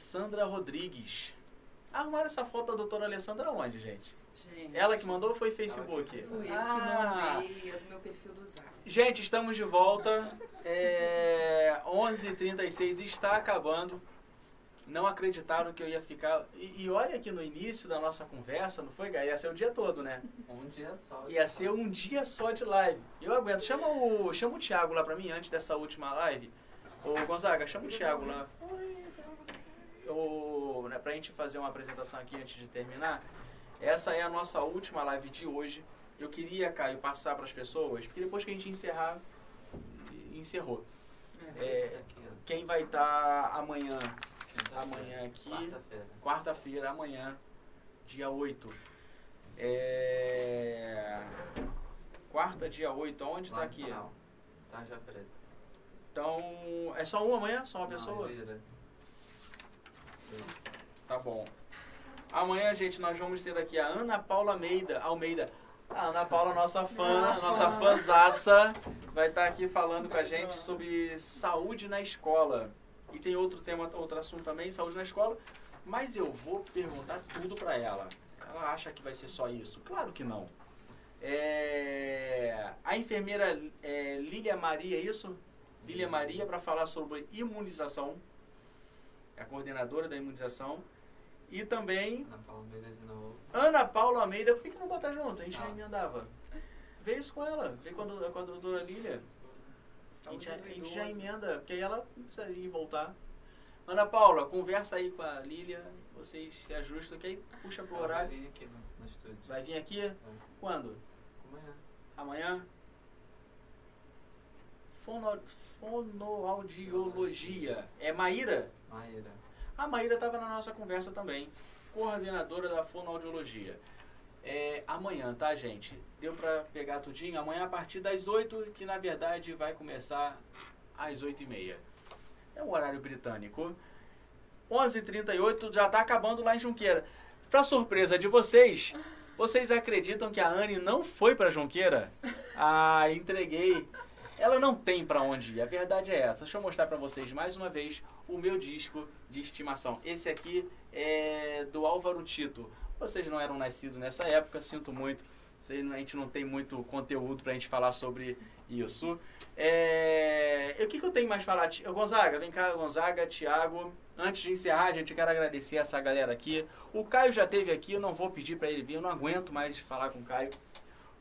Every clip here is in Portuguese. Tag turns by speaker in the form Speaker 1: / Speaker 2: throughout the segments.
Speaker 1: Alessandra Rodrigues. Arrumaram essa foto da doutora Alessandra onde, gente?
Speaker 2: Gente,
Speaker 1: Ela que mandou ou foi Facebook?
Speaker 2: Fui eu
Speaker 1: Ah.
Speaker 2: que mandei, é do meu perfil do Zap.
Speaker 1: Gente, estamos de volta. É 11h36, está acabando. Não acreditaram que eu ia ficar. E, e olha que no início da nossa conversa, não foi, Gai? Ia ser o dia todo, né?
Speaker 3: Um dia só.
Speaker 1: Ia ser um dia só de live. Eu aguento. Chama o, chama o Thiago lá pra mim antes dessa última live. Ô Gonzaga, chama o Thiago lá. Né, pra gente fazer uma apresentação aqui antes de terminar. Essa é a nossa última live de hoje. Eu queria, Caio, passar para as pessoas, porque depois que a gente encerrar, encerrou. É. Quem vai estar amanhã, amanhã aqui,
Speaker 3: Quarta-feira.
Speaker 1: quarta-feira, amanhã, dia 8. É... Quarta, dia 8, aonde
Speaker 3: Lá
Speaker 1: tá
Speaker 3: no
Speaker 1: aqui?
Speaker 3: canal. Tarja Preta.
Speaker 1: Então, é só um amanhã? Só uma pessoa? Tá bom. Amanhã, gente, nós vamos ter aqui a Ana Paula Almeida. Almeida. A Ana Paula, nossa fã,
Speaker 2: Ah,
Speaker 1: nossa
Speaker 2: fã.
Speaker 1: fãzaça, vai estar aqui falando com a gente sobre saúde na escola. E tem outro tema, outro assunto também, saúde na escola. Mas eu vou perguntar tudo pra ela. Ela acha que vai ser só isso? Claro que não. É, a enfermeira é, Lília Maria, é isso? Lília Maria, para falar sobre imunização. É a coordenadora da imunização. E também
Speaker 3: Ana Paula Almeida de novo.
Speaker 1: Ana Paula Almeida. Por que, que não botar junto? A gente já
Speaker 3: Ah.
Speaker 1: emendava. Vê isso com ela. Vê com a, com a doutora Lília. A gente, a gente já emenda, porque aí ela não precisa ir voltar. Ana Paula, conversa aí com a Lília. Vocês se ajustam, que aí puxa pro
Speaker 3: Ela vai
Speaker 1: horário.
Speaker 3: vir aqui no, no estúdio.
Speaker 1: Vai vir aqui? Quando?
Speaker 3: Amanhã.
Speaker 1: Amanhã? Fono, fonoaudiologia. É Maíra?
Speaker 3: Maíra.
Speaker 1: A Maíra estava na nossa conversa também, coordenadora da fonoaudiologia. É, amanhã, tá, gente? Deu pra pegar tudinho? Amanhã a partir das 8, que na verdade vai começar às 8 e meia. É um horário britânico. 11h38, já tá acabando lá em Junqueira. Pra surpresa de vocês, vocês acreditam que a Anne não foi pra Junqueira? Ah, entreguei. Ela não tem pra onde ir, a verdade é essa. Deixa eu mostrar pra vocês mais uma vez o meu disco de estimação. Esse aqui é do Álvaro Tito. Vocês não eram nascidos nessa época, sinto muito. A gente não tem muito conteúdo pra gente falar sobre isso. É, O que, que eu tenho mais pra falar? Gonzaga, vem cá, Gonzaga, Thiago. Antes de encerrar, gente, eu quero agradecer essa galera aqui. O Caio já esteve aqui, eu não vou pedir pra ele vir, eu não aguento mais falar com o Caio.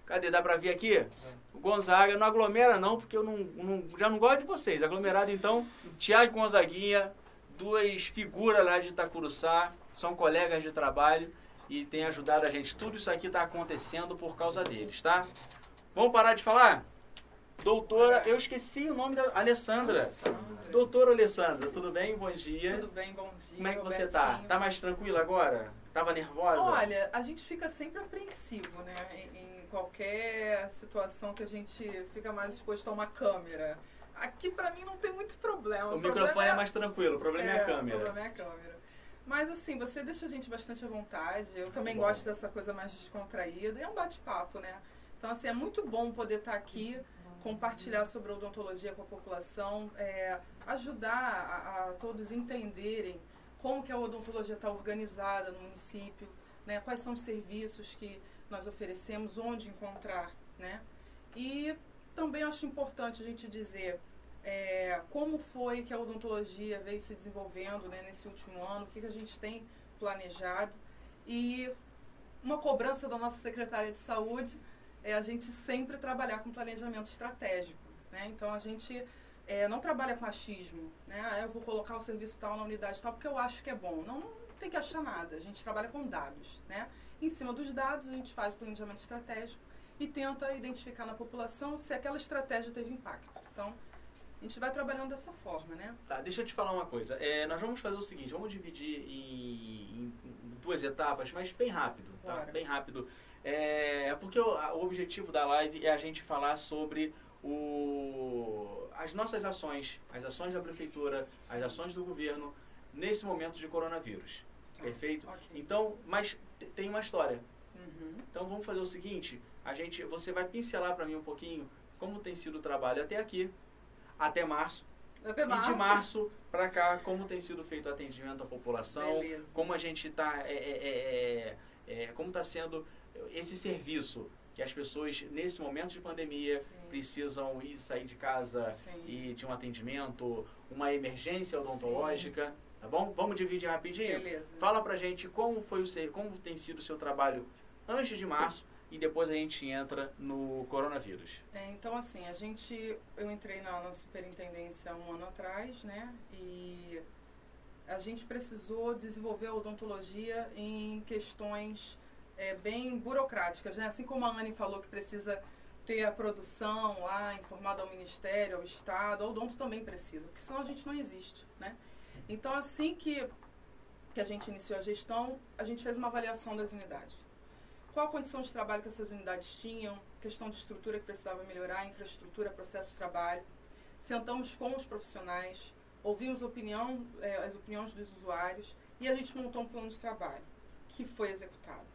Speaker 1: Cadê? Dá pra vir aqui? O Gonzaga, não aglomera não, porque eu não, não- já não gosto de vocês. Aglomerado então, Tiago Gonzaguinha, duas figuras lá de Itacuruçá, são colegas de trabalho e têm ajudado a gente. Tudo isso aqui está acontecendo por causa deles, tá? Vamos parar de falar? Doutora, eu esqueci o nome da Alessandra.
Speaker 2: Alessandra.
Speaker 1: Doutora Alessandra, tudo bem? Bom dia.
Speaker 2: Tudo bem, bom dia.
Speaker 1: Como é que você tá? Tá mais tranquila agora? Tava nervosa?
Speaker 2: Olha, a gente fica sempre apreensivo, né? Em qualquer situação que a gente fica mais exposto a uma câmera. Aqui pra mim não tem muito problema.
Speaker 1: o
Speaker 2: problema
Speaker 1: microfone é mais tranquilo, o problema é, a
Speaker 2: O
Speaker 1: câmera.
Speaker 2: problema é a câmera. Mas assim, você deixa a gente bastante à vontade. Eu também
Speaker 1: bom.
Speaker 2: gosto dessa coisa mais descontraída. É um bate-papo, né? Então, assim, é muito bom poder estar aqui, compartilhar sobre a odontologia com a população, é, ajudar a, a todos entenderem como que a odontologia está organizada no município, né? Quais são os serviços que nós oferecemos, onde encontrar, né? E também acho importante a gente dizer é, como foi que a odontologia veio se desenvolvendo né, nesse último ano, o que, que a gente tem planejado. E uma cobrança da nossa secretária de saúde é a gente sempre trabalhar com planejamento estratégico. Né? Então a gente é, não trabalha com achismo. Né? Ah, eu vou colocar o serviço tal na unidade tal porque eu acho que é bom. Não, não tem que achar nada. A gente trabalha com dados. Né? Em cima dos dados, a gente faz o planejamento estratégico e tenta identificar na população se aquela estratégia teve impacto. Então, a gente vai trabalhando dessa forma, né?
Speaker 1: Tá, deixa eu te falar uma coisa. É, nós vamos fazer o seguinte, vamos dividir em, em duas etapas, mas bem rápido, tá? Bem rápido. É, porque o, o objetivo da live é a gente falar sobre o, as nossas ações, as ações da prefeitura, as
Speaker 2: Sim.
Speaker 1: ações do governo nesse momento de coronavírus. Perfeito?
Speaker 2: Ok.
Speaker 1: Então, mas te- tem uma história.
Speaker 2: Uhum.
Speaker 1: Então vamos fazer o seguinte, a gente, você vai pincelar para mim um pouquinho como tem sido o trabalho até aqui, até março,
Speaker 2: Até
Speaker 1: E
Speaker 2: março.
Speaker 1: de março para cá, como tem sido feito o atendimento à população,
Speaker 2: Beleza.
Speaker 1: como a gente está, é, é, é, é, como está sendo esse serviço que as pessoas nesse momento de pandemia
Speaker 2: Sim.
Speaker 1: precisam ir sair de casa
Speaker 2: Sim.
Speaker 1: e de um atendimento, uma emergência odontológica, tá bom? Vamos dividir rapidinho.
Speaker 2: Beleza.
Speaker 1: Fala pra gente como foi o seu, como tem sido o seu trabalho antes de março e depois a gente entra no coronavírus.
Speaker 2: É, então, assim, a gente. Eu entrei na, na superintendência há um ano atrás, né? E a gente precisou desenvolver a odontologia em questões é, bem burocráticas, né? Assim como a Anne falou que precisa ter a produção lá informada ao Ministério, ao Estado, a odonto também precisa, porque senão a gente não existe, né? Então, assim que, que a gente iniciou a gestão, a gente fez uma avaliação das unidades qual a condição de trabalho que essas unidades tinham, questão de estrutura que precisava melhorar, infraestrutura, processo de trabalho. Sentamos com os profissionais, ouvimos opinião, eh, as opiniões dos usuários e a gente montou um plano de trabalho que foi executado.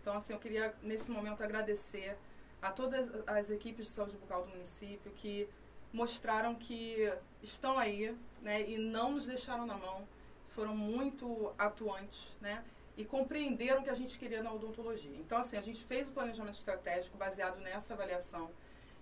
Speaker 2: Então, assim, eu queria nesse momento agradecer a todas as equipes de saúde bucal do município que mostraram que estão aí, né, e não nos deixaram na mão, foram muito atuantes, né, e compreenderam o que a gente queria na odontologia. Então, assim, a gente fez o planejamento estratégico baseado nessa avaliação.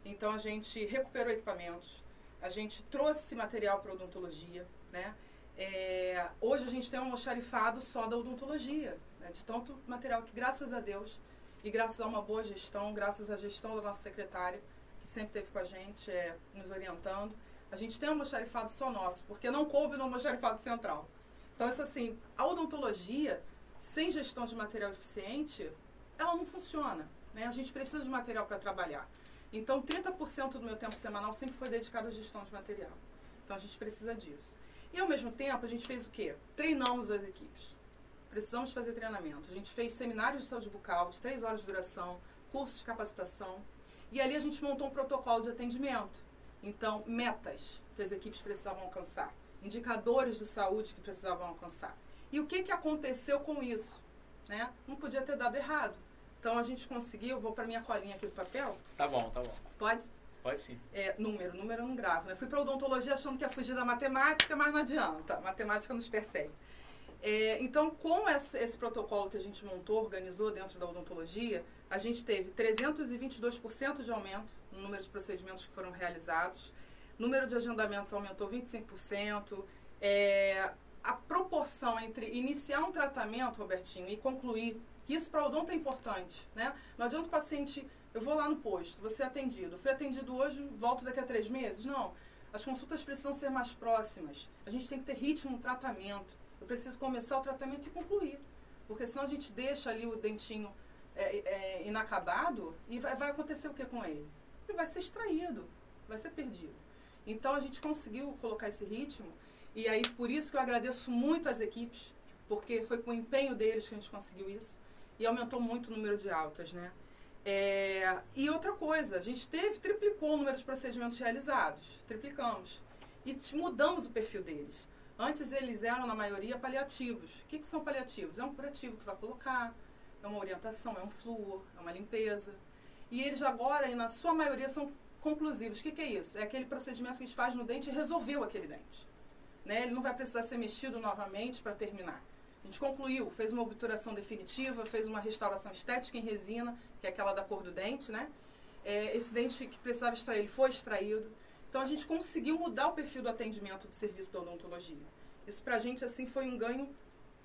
Speaker 2: Então, a gente recuperou equipamentos, a gente trouxe material para odontologia, né? É, hoje a gente tem um almoxarifado só da odontologia, né? de tanto material que, graças a Deus, e graças a uma boa gestão, graças à gestão da nossa secretária, que sempre esteve com a gente, é, nos orientando, a gente tem um almoxarifado só nosso, porque não coube no almoxarifado central. Então, isso assim, a odontologia, sem gestão de material eficiente, ela não funciona. Né? A gente precisa de material para trabalhar. Então, 30% do meu tempo semanal sempre foi dedicado à gestão de material. Então, a gente precisa disso. E, ao mesmo tempo, a gente fez o quê? Treinamos as equipes. Precisamos fazer treinamento. A gente fez seminários de saúde bucal de três horas de duração, cursos de capacitação. E ali a gente montou um protocolo de atendimento. Então, metas que as equipes precisavam alcançar, indicadores de saúde que precisavam alcançar. E o que, que aconteceu com isso? Né? Não podia ter dado errado. Então a gente conseguiu, vou para minha colinha aqui do papel.
Speaker 1: Tá bom, tá bom.
Speaker 2: Pode?
Speaker 1: Pode sim.
Speaker 2: É, número, número eu não gravo. Né? Fui para odontologia achando que ia fugir da matemática, mas não adianta. A matemática nos persegue. É, então, com esse, esse, protocolo que a gente montou, organizou dentro da odontologia, a gente teve 322% de aumento no número de procedimentos que foram realizados, número de agendamentos aumentou 25%, é, a proporção entre iniciar um tratamento, Robertinho, e concluir, que isso para o odonto é importante, né? Não adianta o paciente, eu vou lá no posto, você é atendido, fui atendido hoje, volto daqui a três meses? Não. As consultas precisam ser mais próximas. A gente tem que ter ritmo no tratamento. Preciso começar o tratamento e concluir. Porque senão a gente deixa ali o dentinho é, é, inacabado e vai, vai acontecer o que com ele? Ele vai ser extraído, vai ser perdido. Então a gente conseguiu colocar esse ritmo e aí, por isso que eu agradeço muito às equipes, porque foi com o empenho deles que a gente conseguiu isso. E aumentou muito o número de altas, né? É, e outra coisa, a gente teve, triplicou o número de procedimentos realizados. Triplicamos. E mudamos o perfil deles. Antes eles eram, na maioria, paliativos. O que, que são paliativos? É um curativo que vai colocar, é uma orientação, é um flúor, é uma limpeza. E eles agora, e na sua maioria, são conclusivos. O que, que é isso? É aquele procedimento que a gente faz no dente e resolveu aquele dente. Né? Ele não vai precisar ser mexido novamente para terminar. A gente concluiu, fez uma obturação definitiva, fez uma restauração estética em resina, que é aquela da cor do dente, né? É, esse dente que precisava extrair, ele foi extraído. Então a gente conseguiu mudar o perfil do atendimento de serviço da odontologia. Isso pra gente assim foi um ganho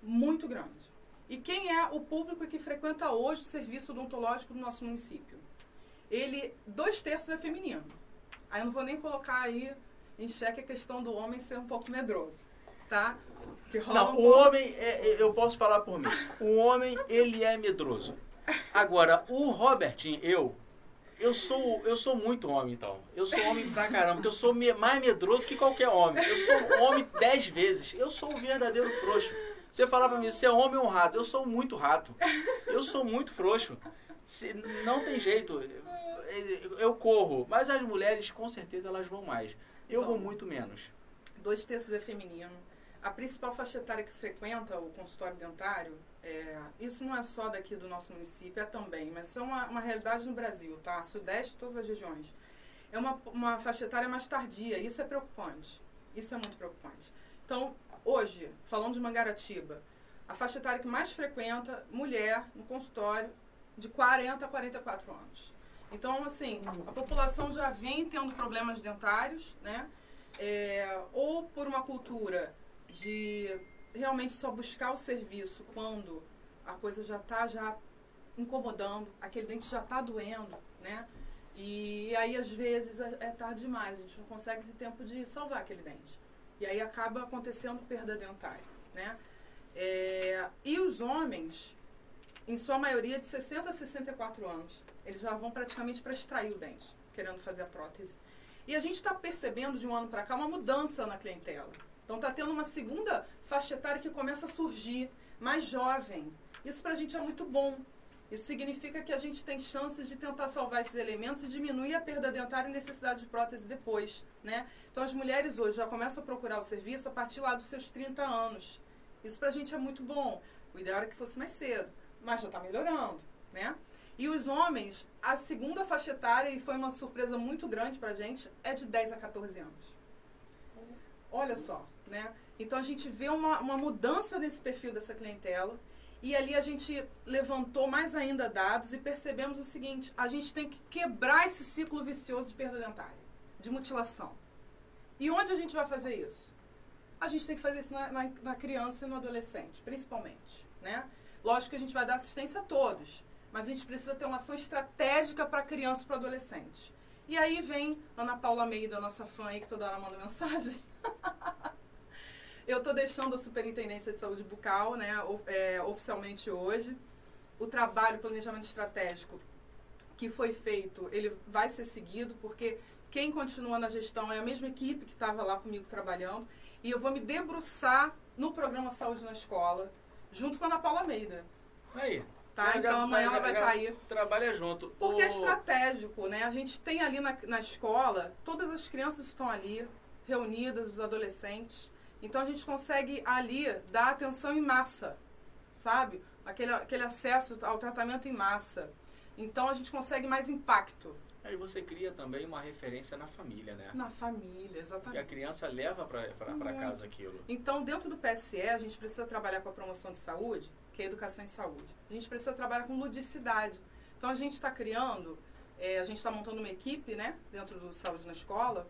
Speaker 2: muito grande. E quem é o público que frequenta hoje o serviço odontológico do nosso município? Ele, dois terços é feminino. Aí eu não vou nem colocar aí em xeque a questão do homem ser um pouco medroso, tá?
Speaker 1: Que rola não, um o pouco... homem, é, é, eu posso falar por mim. O homem, ele é medroso. Agora, o Robertinho, eu, eu sou, eu sou muito homem, então. Eu sou homem pra caramba, porque eu sou mais medroso que qualquer homem. Eu sou homem dez vezes. Eu sou um verdadeiro frouxo. Você falar pra mim, você é homem ou um rato? Eu sou muito rato. Eu sou muito frouxo. Se, não tem jeito. Eu corro. Mas as mulheres, com certeza, elas vão mais. Eu vou muito menos.
Speaker 2: Dois terços é feminino. A principal faixa etária que frequenta o consultório dentário, é, isso não é só daqui do nosso município, é também, mas isso é uma, uma realidade no Brasil, tá? Sudeste, todas as regiões. É uma, uma faixa etária mais tardia, isso é preocupante. Isso é muito preocupante. Então, hoje, falando de Mangaratiba, a faixa etária que mais frequenta, mulher, no consultório, de 40 a 44 anos. Então, assim, a população já vem tendo problemas dentários, né? É, ou por uma cultura de realmente só buscar o serviço quando a coisa já está já incomodando, aquele dente já está doendo, né? E aí, às vezes, é, é tarde demais, a gente não consegue ter tempo de salvar aquele dente. E aí acaba acontecendo perda dentária, né? É, e os homens, em sua maioria, de 60 a 64 anos, eles já vão praticamente para extrair o dente, querendo fazer a prótese. E a gente está percebendo de um ano para cá uma mudança na clientela. Então está tendo uma segunda faixa etária que começa a surgir, mais jovem. Isso para a gente é muito bom. Isso significa que a gente tem chances de tentar salvar esses elementos e diminuir a perda dentária e necessidade de prótese depois, né? Então as mulheres hoje já começam a procurar o serviço a partir lá dos seus 30 anos. Isso pra gente é muito bom. O ideal era que fosse mais cedo, mas já está melhorando, né? E os homens, a segunda faixa etária, e foi uma surpresa muito grande pra gente, é de 10 a 14 anos. Olha só, né? Então a gente vê uma, uma mudança nesse perfil dessa clientela. E ali a gente levantou mais ainda dados e percebemos o seguinte: a gente tem que quebrar esse ciclo vicioso de perda dentária, de mutilação. E onde a gente vai fazer isso? A gente tem que fazer isso na, na, na criança e no adolescente, principalmente. Né? Lógico que a gente vai dar assistência a todos, mas a gente precisa ter uma ação estratégica para a criança e para o adolescente. E aí vem Ana Paula Almeida, nossa fã aí, que toda hora manda mensagem. Eu estou deixando a Superintendência de Saúde Bucal, né, é, oficialmente hoje. O trabalho, planejamento estratégico que foi feito, ele vai ser seguido, porque quem continua na gestão é a mesma equipe que estava lá comigo trabalhando. E eu vou me debruçar no programa Saúde na Escola, junto com a Ana Paula Almeida.
Speaker 1: Aí.
Speaker 2: Tá? Então amanhã ela vai estar tá aí.
Speaker 1: Trabalha junto.
Speaker 2: Porque é estratégico, né? A gente tem ali na, na escola, todas as crianças estão ali, reunidas, os adolescentes. Então a gente consegue ali dar atenção em massa, sabe? Aquele, aquele acesso ao tratamento em massa. Então a gente consegue mais impacto.
Speaker 1: Aí você cria também uma referência na família, né?
Speaker 2: Na família, exatamente.
Speaker 1: E a criança leva para casa aquilo.
Speaker 2: Então, dentro do PSE, a gente precisa trabalhar com a promoção de saúde, que é educação em saúde. A gente precisa trabalhar com ludicidade. Então, a gente está criando, é, a gente está montando uma equipe, né, dentro do Saúde na Escola,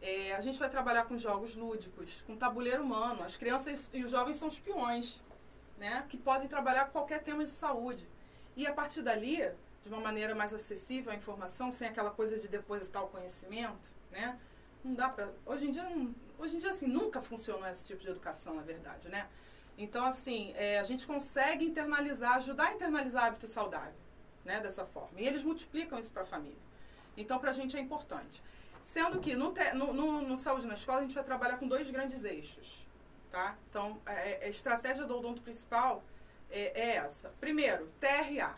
Speaker 2: é, a gente vai trabalhar com jogos lúdicos, com tabuleiro humano. As crianças e os jovens são espiões, né? Que podem trabalhar qualquer tema de saúde. E a partir dali, de uma maneira mais acessível à informação, sem aquela coisa de depositar o conhecimento, né? Não dá para hoje em dia, não, hoje em dia assim nunca funcionou esse tipo de educação, na verdade, né? Então assim, é, a gente consegue internalizar, ajudar a internalizar hábito saudável, né? Dessa forma. E eles multiplicam isso para a família. Então para a gente é importante. Sendo que no, te, no, no, no, Saúde na Escola a gente vai trabalhar com dois grandes eixos. Tá? Então, a, é, é, a estratégia do odonto principal é, é, essa. Primeiro, TRA.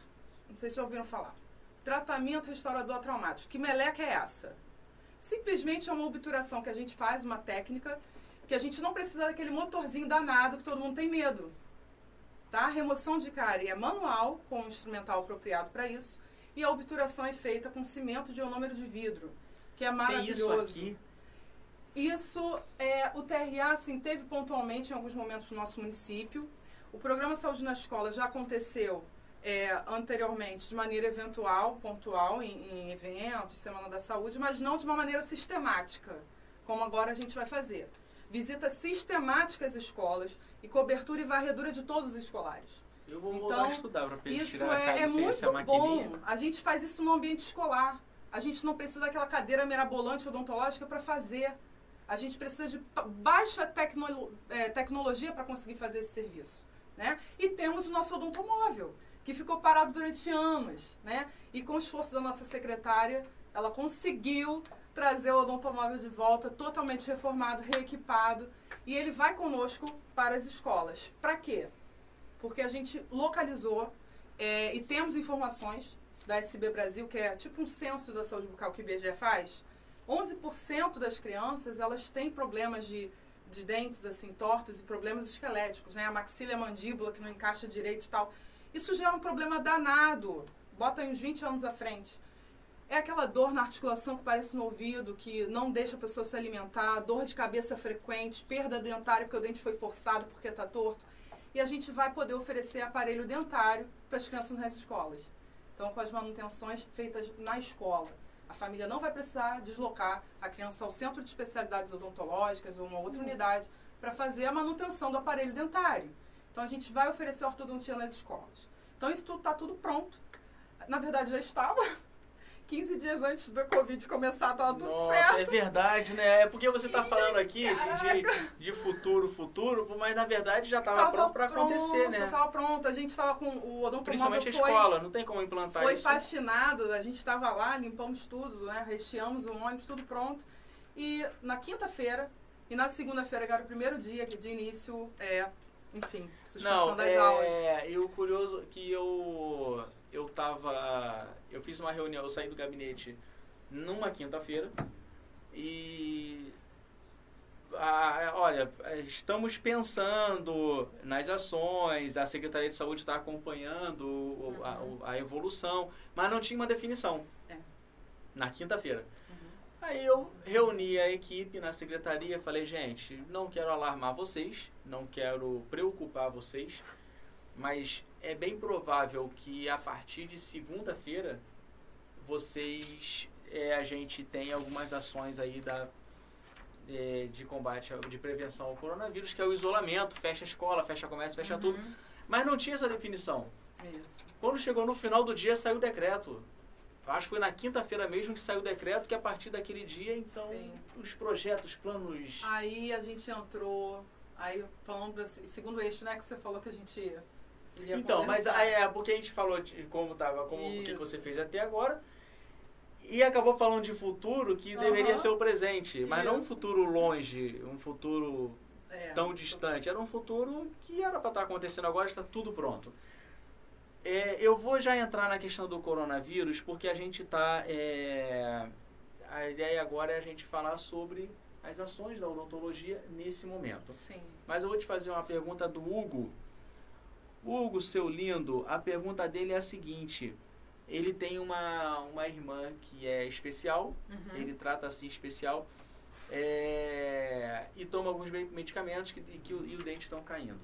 Speaker 2: Não sei se já ouviram falar. Tratamento restaurador traumático. Que meleca é essa? Simplesmente é uma obturação que a gente faz, uma técnica, que a gente não precisa daquele motorzinho danado que todo mundo tem medo. Tá? A remoção de cárie é manual, com um instrumental apropriado para isso, e a obturação é feita com cimento de ionômero de vidro que é maravilhoso.
Speaker 1: Isso, aqui?
Speaker 2: isso é o TRA assim teve pontualmente em alguns momentos no nosso município. O programa Saúde na Escola já aconteceu é, anteriormente de maneira eventual, pontual, em, em eventos, Semana da Saúde, mas não de uma maneira sistemática, como agora a gente vai fazer. Visita sistemática às escolas e cobertura e varredura de todos os escolares.
Speaker 1: Eu vou
Speaker 2: então,
Speaker 1: estudar para
Speaker 2: Isso é, é muito bom. A gente faz isso no ambiente escolar. A gente não precisa daquela cadeira mirabolante odontológica para fazer. A gente precisa de baixa tecno, é, tecnologia para conseguir fazer esse serviço. Né? E temos o nosso odontomóvel, que ficou parado durante anos. Né? E com o esforço da nossa secretária, ela conseguiu trazer o odontomóvel de volta, totalmente reformado, reequipado. E ele vai conosco para as escolas. Para quê? Porque a gente localizou é, e temos informações da SB Brasil, que é tipo um censo da saúde bucal que o IBGE faz, 11% das crianças elas têm problemas de, de dentes assim tortos e problemas esqueléticos, né? A maxila a mandíbula que não encaixa direito e tal. Isso gera um problema danado. Bota aí uns 20 anos à frente. É aquela dor na articulação que parece no ouvido, que não deixa a pessoa se alimentar, dor de cabeça frequente, perda dentária porque o dente foi forçado porque está torto. E a gente vai poder oferecer aparelho dentário para as crianças nas escolas. Então, com as manutenções feitas na escola. A família não vai precisar deslocar a criança ao centro de especialidades odontológicas ou uma outra unidade para fazer a manutenção do aparelho dentário. Então, a gente vai oferecer ortodontia nas escolas. Então, isso tudo está tudo pronto. Na verdade, já estava. 15 dias antes do Covid começar, estava tudo
Speaker 1: Nossa,
Speaker 2: certo.
Speaker 1: é verdade, né? É porque você tá falando aqui de, de futuro, futuro, mas na verdade já tava,
Speaker 2: Tava
Speaker 1: pronto para acontecer, né?
Speaker 2: Tava pronto. A gente estava com o odontomóvel
Speaker 1: Principalmente a
Speaker 2: foi,
Speaker 1: escola, não tem como implantar
Speaker 2: foi
Speaker 1: isso.
Speaker 2: faxinado, a gente estava lá, limpamos tudo, né? Recheamos o ônibus, tudo pronto. E na quinta-feira e na segunda-feira, que era o primeiro dia de início, é, enfim, suspensão
Speaker 1: Não,
Speaker 2: das
Speaker 1: é,
Speaker 2: aulas.
Speaker 1: e o curioso que eu eu tava, eu fiz uma reunião, eu saí do gabinete numa quinta-feira e ah, olha, estamos pensando nas ações, a Secretaria de Saúde está acompanhando o- a, a evolução, mas não tinha uma definição.
Speaker 2: É.
Speaker 1: Na quinta-feira.
Speaker 2: Uhum.
Speaker 1: Aí eu reuni a equipe na secretaria e falei, gente, não quero alarmar vocês, não quero preocupar vocês, mas é bem provável que a partir de segunda-feira vocês, é, a gente tenha algumas ações aí da, é, de combate, de prevenção ao coronavírus, que é o isolamento, fecha a escola, fecha comércio, fecha tudo.
Speaker 2: Uhum.
Speaker 1: Mas não tinha essa definição.
Speaker 2: Isso.
Speaker 1: Quando chegou no final do dia, saiu o decreto. Acho que foi na quinta-feira mesmo que saiu o decreto, que a partir daquele dia, então,
Speaker 2: Sim.
Speaker 1: os projetos, planos...
Speaker 2: Aí a gente entrou, aí falando segundo eixo, né, que você falou que a gente
Speaker 1: Então, mas aí é porque a gente falou de como tava, como o que
Speaker 2: Isso.
Speaker 1: você fez até agora. E acabou falando de futuro que deveria ser o presente, mas não um
Speaker 2: Isso.
Speaker 1: futuro longe, um futuro
Speaker 2: É,
Speaker 1: tão distante. Era um futuro que era para estar acontecendo agora, está tudo pronto. É, eu vou já entrar na questão do coronavírus, porque a gente está. a ideia agora é a gente falar sobre as ações da odontologia nesse momento.
Speaker 2: Sim.
Speaker 1: Mas eu vou te fazer uma pergunta do Hugo. Hugo, seu lindo, a pergunta dele é a seguinte. Ele tem uma, uma irmã que é especial,
Speaker 2: Uhum.
Speaker 1: ele trata assim especial, é, e toma alguns me- medicamentos que, que o, e o dente estão caindo.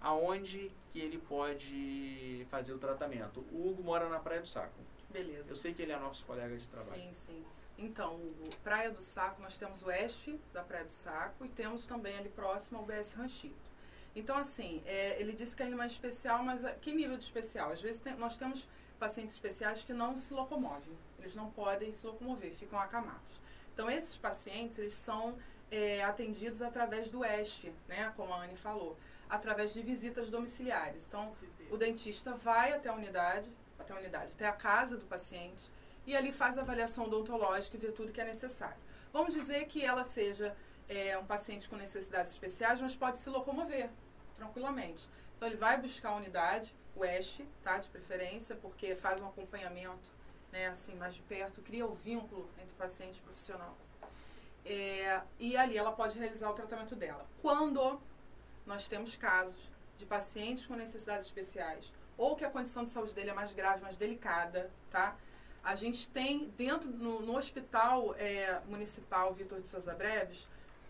Speaker 1: Aonde que ele pode fazer o tratamento? O Hugo mora na Praia do Saco.
Speaker 2: Beleza.
Speaker 1: Eu sei que ele é nosso colega de trabalho.
Speaker 2: Sim, sim. Então, Hugo, Praia do Saco, nós temos o ESF da Praia do Saco e temos também ali próximo ao BS Ranchito. Então, assim, é, ele disse que é especial, mas é, que nível de especial? Às vezes tem- nós temos pacientes especiais que não se locomovem, eles não podem se locomover, ficam acamados. Então, esses pacientes, eles são é, atendidos através do ESF, né, como a Anne falou, através de visitas domiciliares. Então, o dentista vai até a unidade, até a unidade, até a casa do paciente, e ali faz a avaliação odontológica e vê tudo que é necessário. Vamos dizer que ela seja é, um paciente com necessidades especiais, mas pode se locomover tranquilamente. Então ele vai buscar a unidade, o ESF, tá, de preferência, porque faz um acompanhamento, né, assim, mais de perto, cria o vínculo entre paciente e profissional. É, e ali ela pode realizar o tratamento dela. Quando nós temos casos de pacientes com necessidades especiais ou que a condição de saúde dele é mais grave, mais delicada, tá? A gente tem dentro, no, no hospital é, municipal Vitor de Souza Breves,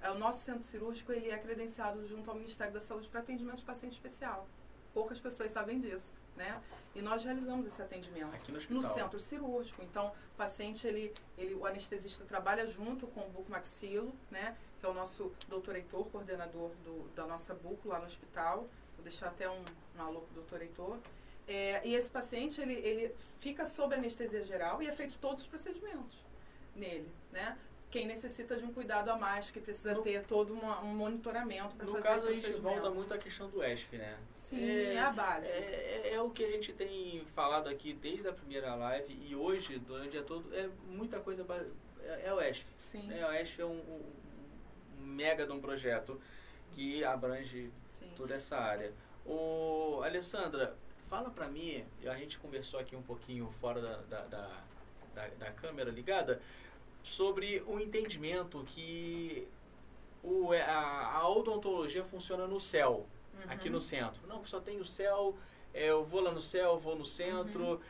Speaker 2: o nosso centro cirúrgico ele é credenciado junto ao Ministério da Saúde para atendimento de paciente especial. Poucas pessoas sabem disso, né? E nós realizamos esse atendimento
Speaker 1: Aqui no hospital.
Speaker 2: no centro cirúrgico. Então, o paciente, ele, ele, o anestesista trabalha junto com o bucomaxilo, né? Que é o nosso doutor Heitor, coordenador do, da nossa buco lá no hospital. Vou deixar até um, um alô pro doutor Heitor. É, e esse paciente, ele, ele fica sob anestesia geral e é feito todos os procedimentos nele, né? Quem necessita de um cuidado a mais, que precisa
Speaker 1: No-
Speaker 2: ter todo uma- um monitoramento para
Speaker 1: No
Speaker 2: fazer
Speaker 1: caso,
Speaker 2: o
Speaker 1: a gente
Speaker 2: procedimento.
Speaker 1: volta muito à questão do ESF, né?
Speaker 2: Sim,
Speaker 1: É,
Speaker 2: é, a base.
Speaker 1: É, é- é o que a gente tem falado aqui desde a primeira live e hoje, durante o dia todo, é muita coisa. É, é o ESF.
Speaker 2: Sim,
Speaker 1: Né? O ESF é um, um- um mega de um projeto que abrange
Speaker 2: sim.
Speaker 1: toda essa área. Ô, Alessandra, fala pra mim, a gente conversou aqui um pouquinho fora da, da, da, da- da câmera ligada, sobre o entendimento que o, a, a odontologia funciona no céu, aqui
Speaker 2: Uhum.
Speaker 1: no centro. Não, só tem o céu, é, eu vou lá no céu, vou no centro.
Speaker 2: Uhum.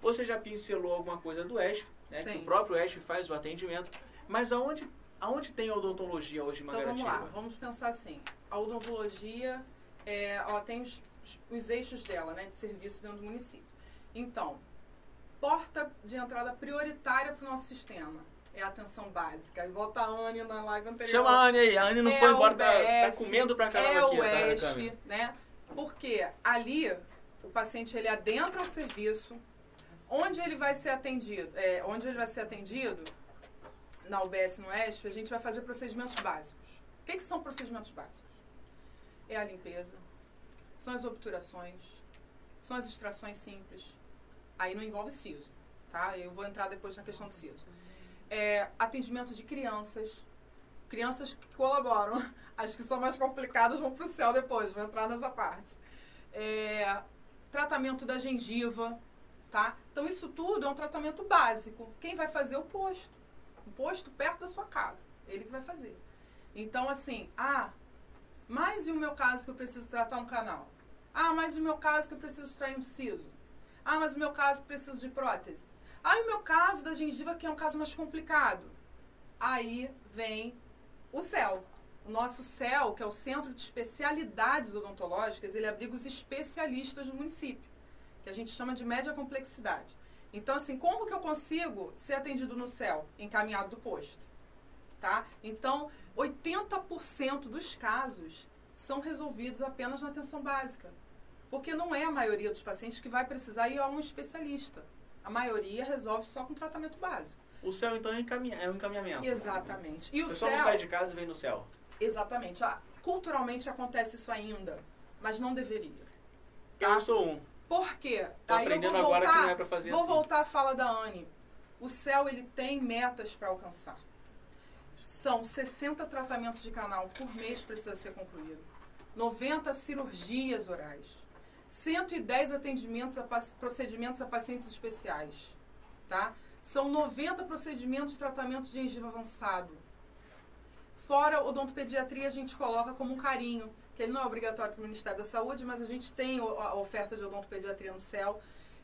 Speaker 1: Você já pincelou alguma coisa do ESF, né? Que
Speaker 2: Sim.
Speaker 1: o próprio ESF faz o atendimento. Mas aonde, aonde tem odontologia hoje em
Speaker 2: Então
Speaker 1: Mangaratiba?
Speaker 2: vamos lá, vamos pensar assim. A odontologia, é, ela tem os, os- os eixos dela, né, de serviço dentro do município. Então, porta de entrada prioritária para o nosso sistema é a atenção básica. E volta a Anne na live anterior.
Speaker 1: Chama a Anne aí. A Anne não
Speaker 2: É
Speaker 1: foi
Speaker 2: o
Speaker 1: embora, tá, tá comendo pra caramba
Speaker 2: é
Speaker 1: aqui
Speaker 2: o
Speaker 1: atrás da
Speaker 2: ESF, né? Porque ali o paciente ele adentra o serviço, onde ele vai ser atendido, é, onde ele vai ser atendido na UBS no ESF, a gente vai fazer procedimentos básicos. O que, que são procedimentos básicos? É a limpeza, são as obturações, são as extrações simples. Aí não envolve siso, tá? Eu vou entrar depois na questão do siso. É, atendimento de crianças, crianças que colaboram. As que são mais complicadas vão para o céu depois, vou entrar nessa parte. É, tratamento da gengiva, tá? Então isso tudo é um tratamento básico. Quem vai fazer é o posto. O posto perto da sua casa. Ele que vai fazer. Então, assim, ah, mas e o meu caso que eu preciso tratar um canal? Ah, mas e o meu caso que eu preciso extrair um siso? Ah, mas o meu caso que eu preciso de prótese? E o meu caso da gengiva que é um caso mais complicado? Aí vem o CEL. O nosso CEL, que é o Centro de Especialidades Odontológicas, ele abriga os especialistas do município, que a gente chama de média complexidade. Então, assim, como que eu consigo ser atendido no CEL? Encaminhado do posto. Tá? Então, 80% dos casos são resolvidos apenas na atenção básica. Porque não é a maioria dos pacientes que vai precisar ir a um especialista. A maioria resolve só com tratamento básico.
Speaker 1: O céu, então, é, encaminha, é um encaminhamento.
Speaker 2: Exatamente. E
Speaker 1: O pessoal não sai de casa e vem no céu.
Speaker 2: Exatamente. Ah, culturalmente acontece isso ainda, mas não deveria. Tá?
Speaker 1: Eu sou um.
Speaker 2: Por quê?
Speaker 1: Tô
Speaker 2: Aí eu
Speaker 1: aprendendo
Speaker 2: vou
Speaker 1: agora
Speaker 2: voltar,
Speaker 1: que não é pra fazer
Speaker 2: vou
Speaker 1: assim.
Speaker 2: voltar à fala da Anne. O céu ele tem metas para alcançar. São 60 tratamentos de canal por mês precisa ser concluído. 90 cirurgias orais. 110 atendimentos a procedimentos a pacientes especiais, tá? São 90 procedimentos de tratamento de gengiva avançado. Fora odontopediatria, a gente coloca como um carinho, que ele não é obrigatório para o Ministério da Saúde, mas a gente tem a oferta de odontopediatria no CEL,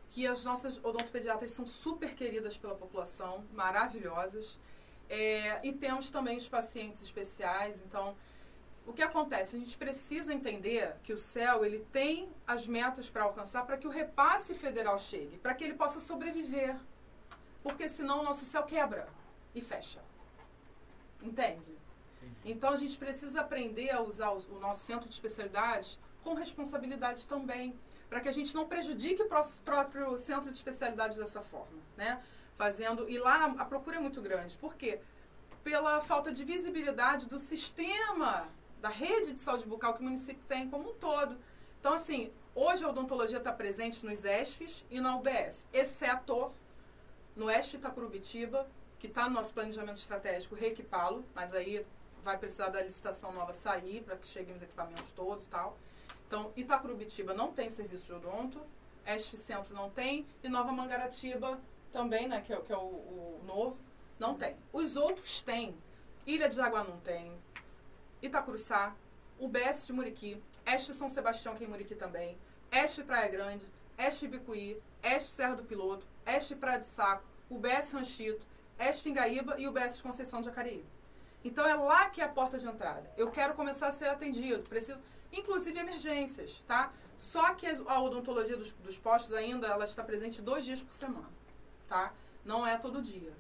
Speaker 2: que as nossas odontopediatras são super queridas pela população, maravilhosas. É, e temos também os pacientes especiais, então o que acontece? A gente precisa entender que o CEL ele tem as metas para alcançar para que o repasse federal chegue, para que ele possa sobreviver. Porque senão o nosso céu quebra e fecha. Entende? Então a gente precisa aprender a usar o, nosso centro de especialidades com responsabilidade também, para que a gente não prejudique o pró- próprio centro de especialidades dessa forma, né? Fazendo e lá a procura é muito grande. Por quê? Pela falta de visibilidade do sistema da rede de saúde bucal que o município tem como um todo. Então, assim, hoje a odontologia está presente nos ESFs e na UBS, exceto no ESF Itacurubitiba, que está no nosso planejamento estratégico reequipá-lo, mas aí vai precisar da licitação nova sair para que cheguem os equipamentos todos e tal. Então, Itacurubitiba não tem serviço de odonto, ESF Centro não tem, e Nova Mangaratiba também, né, que é, que é o, o novo, não tem. Os outros têm. Ilha de Jaguar não tem, Itacuruçá, UBS de Muriqui, ESF São Sebastião, que é em Muriqui também, ESF Praia Grande, ESF Bicuí, ESF Serra do Piloto, ESF Praia do Saco, UBS Ranchito, ESF Ingaíba e UBS de Conceição de Jacareí. Então é lá que é a porta de entrada. Eu quero começar a ser atendido, preciso, inclusive emergências, tá? Só que a odontologia dos, dos postos ainda ela está presente dois dias por semana, tá? Não é todo dia.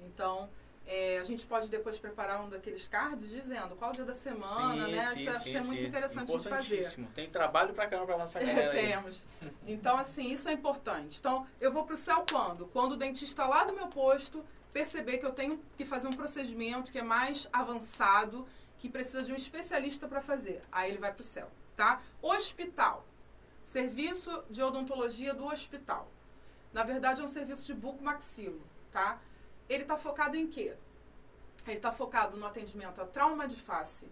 Speaker 2: Então é, a gente pode depois preparar um daqueles cards dizendo qual dia da semana, né? Acho, acho que é muito interessante de fazer.
Speaker 1: Tem trabalho pra caramba pra nossa galera aí.
Speaker 2: Temos. Então, assim, isso é importante. Então, eu vou pro céu quando? Quando o dentista lá do meu posto perceber que eu tenho que fazer um procedimento que é mais avançado, que precisa de um especialista para fazer. Aí ele vai pro céu, tá? Hospital. Serviço de odontologia do hospital. Na verdade, é um serviço de bucomaxilo, tá? Ele está focado em quê? Ele está focado no atendimento a trauma de face,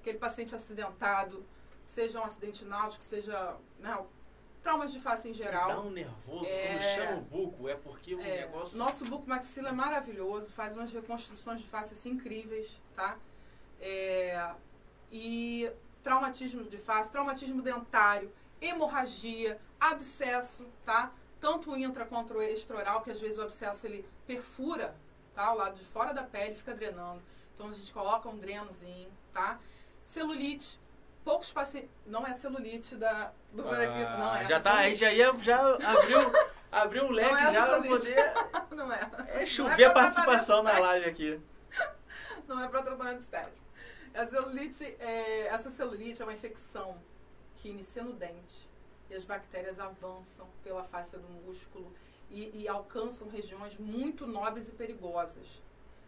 Speaker 2: aquele paciente acidentado, seja um acidente náutico, seja né, traumas de face em
Speaker 1: Dá
Speaker 2: geral.
Speaker 1: um nervoso
Speaker 2: É.
Speaker 1: quando chama o buco. É porque o
Speaker 2: É,
Speaker 1: negócio...
Speaker 2: Nosso buco maxilo é maravilhoso, faz umas reconstruções de face assim, incríveis, tá? É, e traumatismo de face, traumatismo dentário, hemorragia, abscesso, tá? Tanto o intra quanto o extraoral, que às vezes o abscesso ele perfura, tá? O lado de fora da pele fica drenando. Então a gente coloca um drenozinho, tá? Celulite, poucos pacientes. Não é celulite da, do
Speaker 1: Ah,
Speaker 2: não é.
Speaker 1: já tá, aí já ia, já abriu, abriu um leque
Speaker 2: é
Speaker 1: já pra poder
Speaker 2: Não é.
Speaker 1: é, chover a
Speaker 2: pra
Speaker 1: participação na live aqui.
Speaker 2: Não é para tratamento estético. A celulite, é, essa celulite é uma infecção que inicia no dente e as bactérias avançam pela face do músculo e, e alcançam regiões muito nobres e perigosas.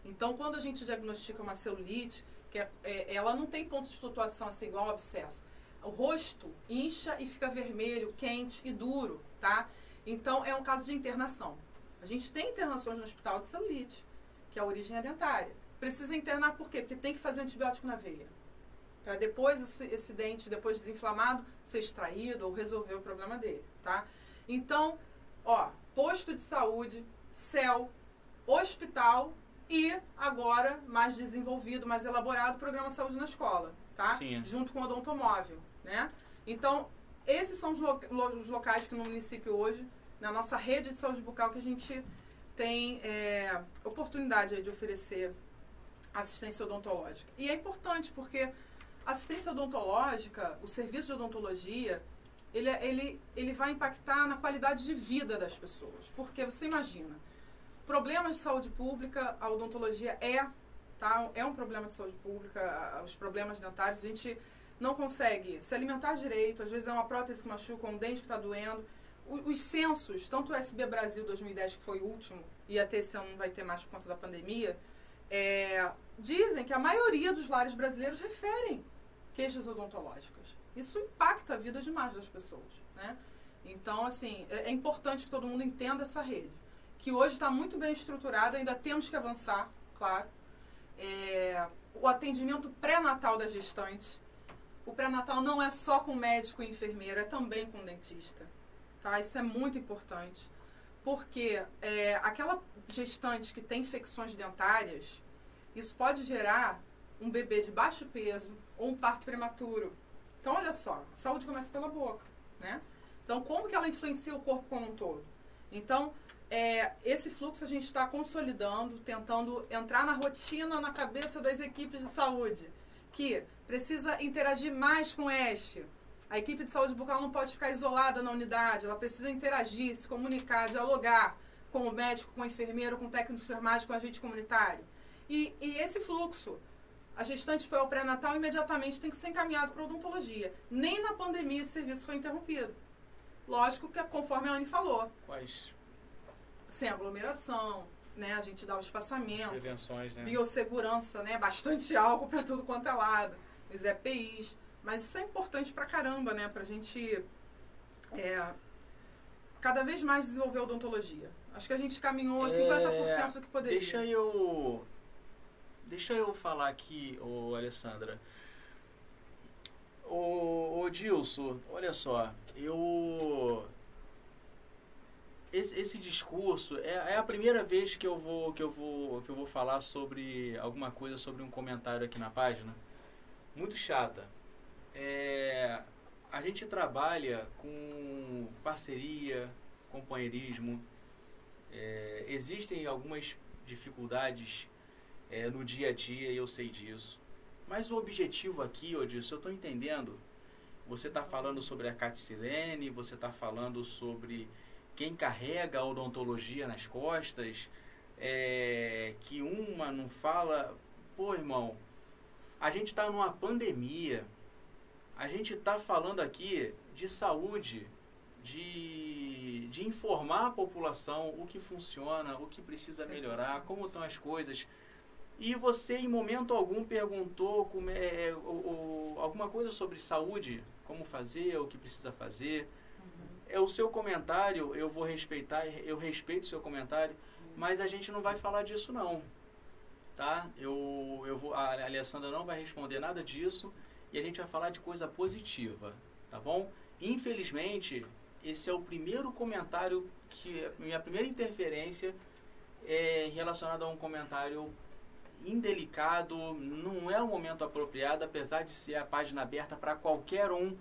Speaker 2: Então, quando a gente diagnostica uma celulite, que é- é- ela não tem ponto de flutuação assim igual ao abscesso. O rosto incha e fica vermelho, quente e duro, tá? Então, é um caso de internação. A gente tem internações no hospital de celulite, que a origem é dentária. Precisa internar por quê? Porque tem que fazer antibiótico na veia. Para depois esse, esse dente, depois desinflamado, ser extraído ou resolver o problema dele, tá? Então, ó, posto de saúde, CEL, hospital e agora, mais desenvolvido, mais elaborado, programa Saúde na Escola, tá?
Speaker 1: Sim.
Speaker 2: Junto com o odontomóvel, né? Então, esses são os, os locais que no município hoje, na nossa rede de saúde bucal, que a gente tem é, oportunidade de oferecer assistência odontológica. E é importante porque assistência odontológica, o serviço de odontologia, ele, é- ele, ele vai impactar na qualidade de vida das pessoas. Porque você imagina, problemas de saúde pública, a odontologia é, tá? É um problema de saúde pública, os problemas dentários, a gente não consegue se alimentar direito, às vezes é uma prótese que machuca, um dente que está doendo. Os censos, tanto o SB Brasil 2010, que foi o último, e até esse ano não vai ter mais por conta da pandemia, é, dizem que a maioria dos lares brasileiros referem queixas odontológicas. Isso impacta a vida demais das pessoas, né? Então, assim, é, é importante que todo mundo entenda essa rede, que hoje está muito bem estruturada, ainda temos que avançar, claro. É, o atendimento pré-natal da gestante. O pré-natal não é só com médico e enfermeiro, é também com dentista. Tá? Isso é muito importante. Porque é, aquela gestante que tem infecções dentárias, isso pode gerar um bebê de baixo peso ou um parto prematuro. Então, olha só, saúde começa pela boca, né? Então, como que ela influencia o corpo como um todo? Então, é, esse fluxo a gente está consolidando, tentando entrar na rotina, na cabeça das equipes de saúde, que precisa interagir mais com o ESF. A equipe de saúde bucal não pode ficar isolada na unidade, ela precisa interagir, se comunicar, dialogar com o médico, com o enfermeiro, com o técnico de enfermagem, com o agente comunitário. E, e esse fluxo, a gestante foi ao pré-natal, imediatamente tem que ser encaminhado para odontologia. Nem na pandemia esse serviço foi interrompido. Lógico que, conforme a Anne falou,
Speaker 1: Quais
Speaker 2: sem aglomeração, né? A gente dá o espaçamento,
Speaker 1: prevenções, né?
Speaker 2: biossegurança, né? Bastante álcool para tudo quanto é lado, os EPIs. Mas isso é importante pra caramba, né? Pra gente é, cada vez mais desenvolver odontologia. Acho que a gente caminhou a 50% do que poderia.
Speaker 1: É, Deixa eu. Deixa eu falar aqui, ô Alessandra. Ô, ô Dilson, olha só, eu. Esse, esse discurso é, é a primeira vez que eu vou que eu vou que eu vou falar sobre alguma coisa sobre um comentário aqui na página. Muito chata. É, a gente trabalha com parceria, companheirismo. É, existem algumas dificuldades é, no dia a dia e eu sei disso. Mas o objetivo aqui, Odilson, eu estou entendendo. Você está falando sobre a caticilene, você está falando sobre quem carrega a odontologia nas costas, é, que uma não fala. Pô, irmão, a gente está numa pandemia, a gente está falando aqui de saúde, de, de informar a população o que funciona, o que precisa melhorar, como estão as coisas. E você, em momento algum, perguntou como é, é, o- o- alguma coisa sobre saúde, como fazer, o que precisa fazer. É o seu comentário, eu vou respeitar, eu respeito o seu comentário, mas a gente não vai falar disso não, tá? Eu, eu vou, a Alessandra não vai responder nada disso e a gente vai falar de coisa positiva, tá bom? Infelizmente, esse é o primeiro comentário que minha primeira interferência é relacionada a um comentário indelicado, não é o momento apropriado, apesar de ser a página aberta para qualquer um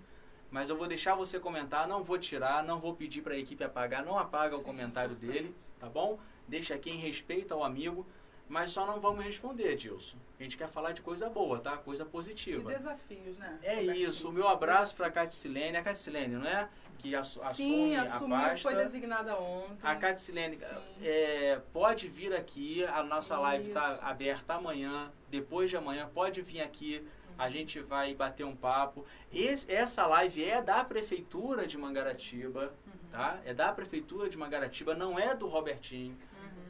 Speaker 1: mas eu vou deixar você comentar, não vou tirar, não vou pedir para a equipe apagar, não apaga o
Speaker 2: Sim.
Speaker 1: comentário dele, tá bom? Deixa aqui em respeito ao amigo, mas só não vamos responder, Dilson. A gente quer falar de coisa boa, tá? Coisa
Speaker 2: E
Speaker 1: positiva.
Speaker 2: desafios, né?
Speaker 1: É
Speaker 2: Robertinho?
Speaker 1: isso. O meu abraço para a Caticilene. A Caticilene, não é? Que assu
Speaker 2: Sim,
Speaker 1: assume a
Speaker 2: assumiu,
Speaker 1: pasta.
Speaker 2: foi designada ontem.
Speaker 1: A Caticilene
Speaker 2: Sim.
Speaker 1: é, pode vir aqui, a nossa live está
Speaker 2: Isso.
Speaker 1: aberta amanhã, depois de amanhã, pode vir aqui, a gente vai bater um papo. Esse- essa live é da Prefeitura de Mangaratiba,
Speaker 2: Uhum.
Speaker 1: tá? É da Prefeitura de Mangaratiba, não é do Robertinho.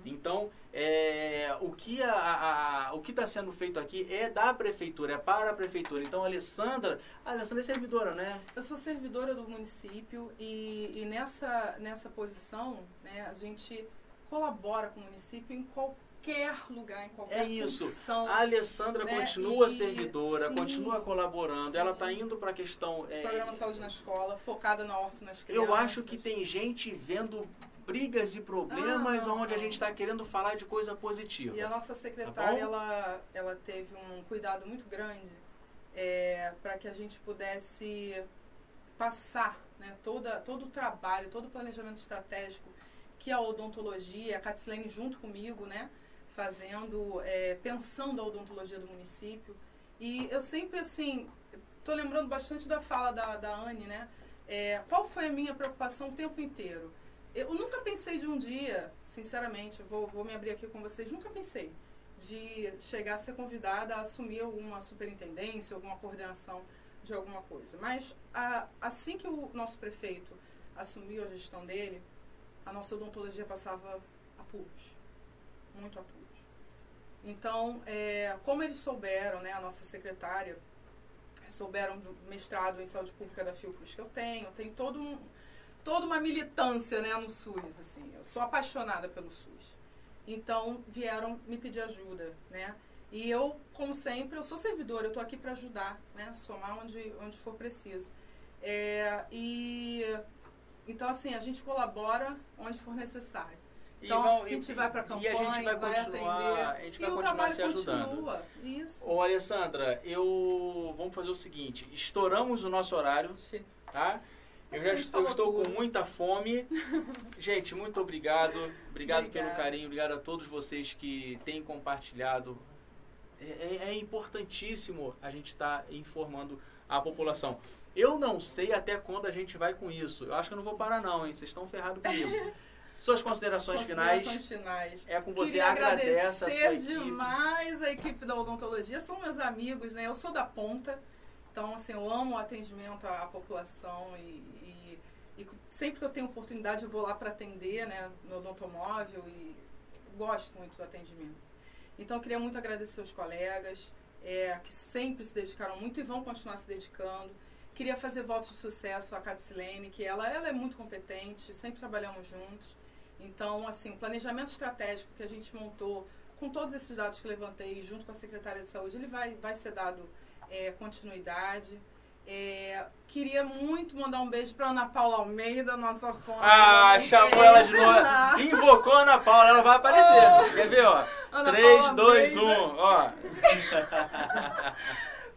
Speaker 1: Então, é, o que a, a- o que está sendo feito aqui é da Prefeitura, é para a Prefeitura. Então, a Alessandra, a Alessandra é servidora, né?
Speaker 2: Eu sou servidora do município e, e nessa, nessa posição, né, a gente colabora com o município em qualquer lugar, em qualquer
Speaker 1: É isso.
Speaker 2: função.
Speaker 1: A Alessandra
Speaker 2: Né?
Speaker 1: continua
Speaker 2: E-
Speaker 1: servidora,
Speaker 2: sim,
Speaker 1: continua colaborando,
Speaker 2: sim.
Speaker 1: ela está indo para a questão. é,
Speaker 2: Programa Saúde na Escola, focada na horta nas crianças.
Speaker 1: eu acho que tem gente vendo brigas e problemas
Speaker 2: Ah,
Speaker 1: onde a gente está querendo falar de coisa positiva.
Speaker 2: E a nossa
Speaker 1: Tá
Speaker 2: secretária,
Speaker 1: bom?
Speaker 2: ela, ela teve um cuidado muito grande para que a gente pudesse passar né, toda, todo o trabalho, todo o planejamento estratégico que a odontologia, a Catilene junto comigo, né, fazendo, é, pensando a odontologia do município. E eu sempre, assim, estou lembrando bastante da fala da, da Anne, né? É, qual foi a minha preocupação o tempo inteiro? Eu nunca pensei de um dia, sinceramente, vou, vou me abrir aqui com vocês, nunca pensei de chegar a ser convidada a assumir alguma superintendência, alguma coordenação de alguma coisa. Mas a, assim que o nosso prefeito assumiu a gestão dele, a nossa odontologia passava apuros, muito apuros. Então, é, como eles souberam, né, a nossa secretária, souberam do mestrado em saúde pública da Fiocruz que eu tenho, tenho todo um, toda uma militância né, no SUS, assim, eu sou apaixonada pelo SUS. Então, vieram me pedir ajuda, né? E eu, como sempre, eu sou servidora, eu estou aqui para ajudar, né? Somar onde, onde for preciso. É, e, então, assim, a gente colabora onde for necessário.
Speaker 1: E
Speaker 2: Então,
Speaker 1: vão-
Speaker 2: a gente
Speaker 1: e-
Speaker 2: vai para
Speaker 1: E a
Speaker 2: campanha,
Speaker 1: gente vai,
Speaker 2: vai
Speaker 1: continuar,
Speaker 2: atender.
Speaker 1: a gente
Speaker 2: E
Speaker 1: vai
Speaker 2: o
Speaker 1: continuar se ajudando.
Speaker 2: continua. Isso.
Speaker 1: Ô, Alessandra, eu vamos fazer o seguinte: estouramos o nosso horário, tá? Eu já estou, com muita fome. Gente, muito obrigado. Obrigado pelo
Speaker 2: Obrigada.
Speaker 1: carinho, obrigado a todos vocês que têm compartilhado. É, é- é importantíssimo a gente estar informando a população. Eu não sei até quando a gente vai com isso. Eu acho que eu não vou parar não, hein? Vocês estão ferrados comigo. Suas considerações,
Speaker 2: Considerações
Speaker 1: finais.
Speaker 2: finais.
Speaker 1: É com você,
Speaker 2: Queria
Speaker 1: agradece a sua
Speaker 2: agradecer demais a equipe da odontologia. São meus amigos, né? Eu sou da ponta. Então, assim, eu amo o atendimento à população e, e- sempre que eu tenho oportunidade eu vou lá para atender, né? No odontomóvel e gosto muito do atendimento. Então, eu queria muito agradecer os colegas é, que sempre se dedicaram muito e vão continuar se dedicando. Queria fazer votos de sucesso à Catilene, que ela, ela é muito competente, sempre trabalhamos juntos. Então, assim, o planejamento estratégico que a gente montou, com todos esses dados que levantei, junto com a Secretaria de Saúde, ele vai, vai ser dado é, continuidade. É, queria muito mandar um beijo para Ana Paula Almeida, nossa fonte.
Speaker 1: Ah, chamou ela de novo. Invocou a Ana Paula, ela vai aparecer. Quer ver, ó?
Speaker 2: Ana
Speaker 1: 3,
Speaker 2: Paula
Speaker 1: 2, 1,
Speaker 2: Almeida.
Speaker 1: ó.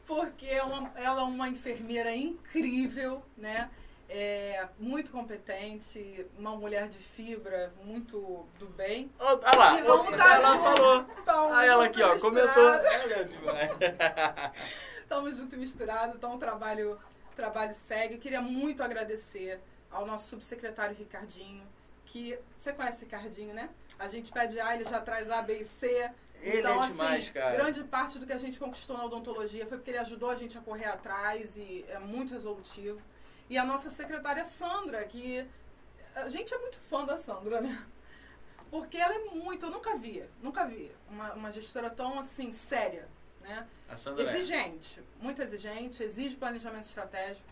Speaker 2: porque é uma- ela é uma enfermeira incrível, né? É, muito competente, uma mulher de fibra, muito do bem.
Speaker 1: Lá,
Speaker 2: E vamos tá
Speaker 1: ela
Speaker 2: junto.
Speaker 1: falou.
Speaker 2: Então,
Speaker 1: Ah, ela aqui, ó, comentou.
Speaker 2: misturado.
Speaker 1: Olha demais.
Speaker 2: Estamos junto e misturado, então o trabalho, o trabalho segue. Eu queria muito agradecer ao nosso subsecretário Ricardinho, que você conhece o Ricardinho, né? A gente pede A, ele já traz A, B e C.
Speaker 1: Ele
Speaker 2: então,
Speaker 1: é demais,
Speaker 2: assim,
Speaker 1: cara.
Speaker 2: grande parte do que a gente conquistou na odontologia foi porque ele ajudou a gente a correr atrás e é muito resolutivo. E a nossa secretária Sandra, que a gente é muito fã da Sandra, né? Porque ela é muito, eu nunca vi, nunca vi uma, uma gestora tão assim séria, né?
Speaker 1: A Sandra é.
Speaker 2: Exigente, muito exigente, exige planejamento estratégico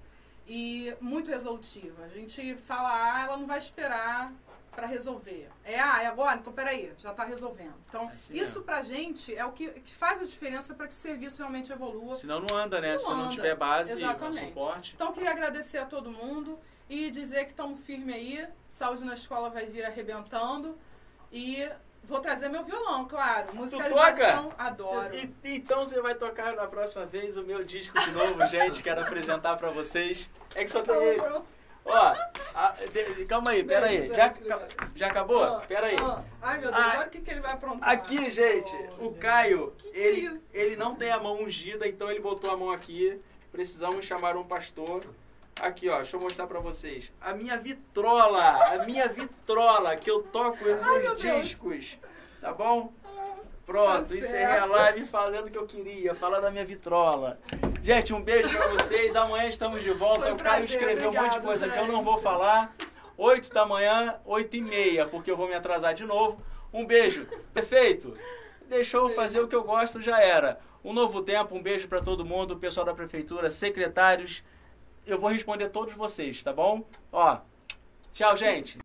Speaker 2: e muito resolutiva. A gente fala A, ela não vai esperar para resolver. É A, é agora? Então peraí, já está resolvendo. Então,
Speaker 1: É assim
Speaker 2: isso
Speaker 1: mesmo.
Speaker 2: pra gente é o que, que faz a diferença para que o serviço realmente evolua.
Speaker 1: Senão não anda, né?
Speaker 2: Não
Speaker 1: Se não
Speaker 2: anda.
Speaker 1: tiver base,
Speaker 2: Exatamente.
Speaker 1: suporte.
Speaker 2: Então, eu queria agradecer a todo mundo e dizer que estamos firmes aí. Saúde na escola vai vir arrebentando. E Vou trazer meu violão, claro.
Speaker 1: toca?
Speaker 2: Musicalização, adoro.
Speaker 1: E- então você vai tocar na próxima vez o meu disco de novo, gente. Quero apresentar pra vocês. É que só tem ele. Ó, a- de- calma aí, pera aí. Já, já acabou?
Speaker 2: Ah,
Speaker 1: Pera aí.
Speaker 2: ah. Ai, meu Deus,
Speaker 1: Ah,
Speaker 2: olha o que, que ele vai aprontar.
Speaker 1: Aqui, gente, o Caio,
Speaker 2: Que que
Speaker 1: ele,
Speaker 2: é isso?
Speaker 1: ele não tem a mão ungida, então ele botou a mão aqui. Precisamos chamar um pastor. Aqui, ó, deixa eu mostrar pra vocês. A minha vitrola, a minha vitrola, que eu toco
Speaker 2: Ai, Deus.
Speaker 1: discos. Tá bom? Pronto,
Speaker 2: Tá
Speaker 1: encerrei a live falando o que eu queria, falar da minha vitrola. Gente, um beijo pra vocês. Amanhã estamos de volta.
Speaker 2: Foi um
Speaker 1: o Caio escreveu um monte de
Speaker 2: obrigado,
Speaker 1: coisa que eu não
Speaker 2: gente.
Speaker 1: vou falar. 8 da manhã, 8 e meia, porque eu vou me atrasar de novo. Um beijo. Perfeito? Deixou eu fazer o que eu gosto, já era. Um novo tempo, um beijo pra todo mundo, pessoal da prefeitura, secretários. Eu vou responder todos vocês, tá bom? Ó, tchau, gente.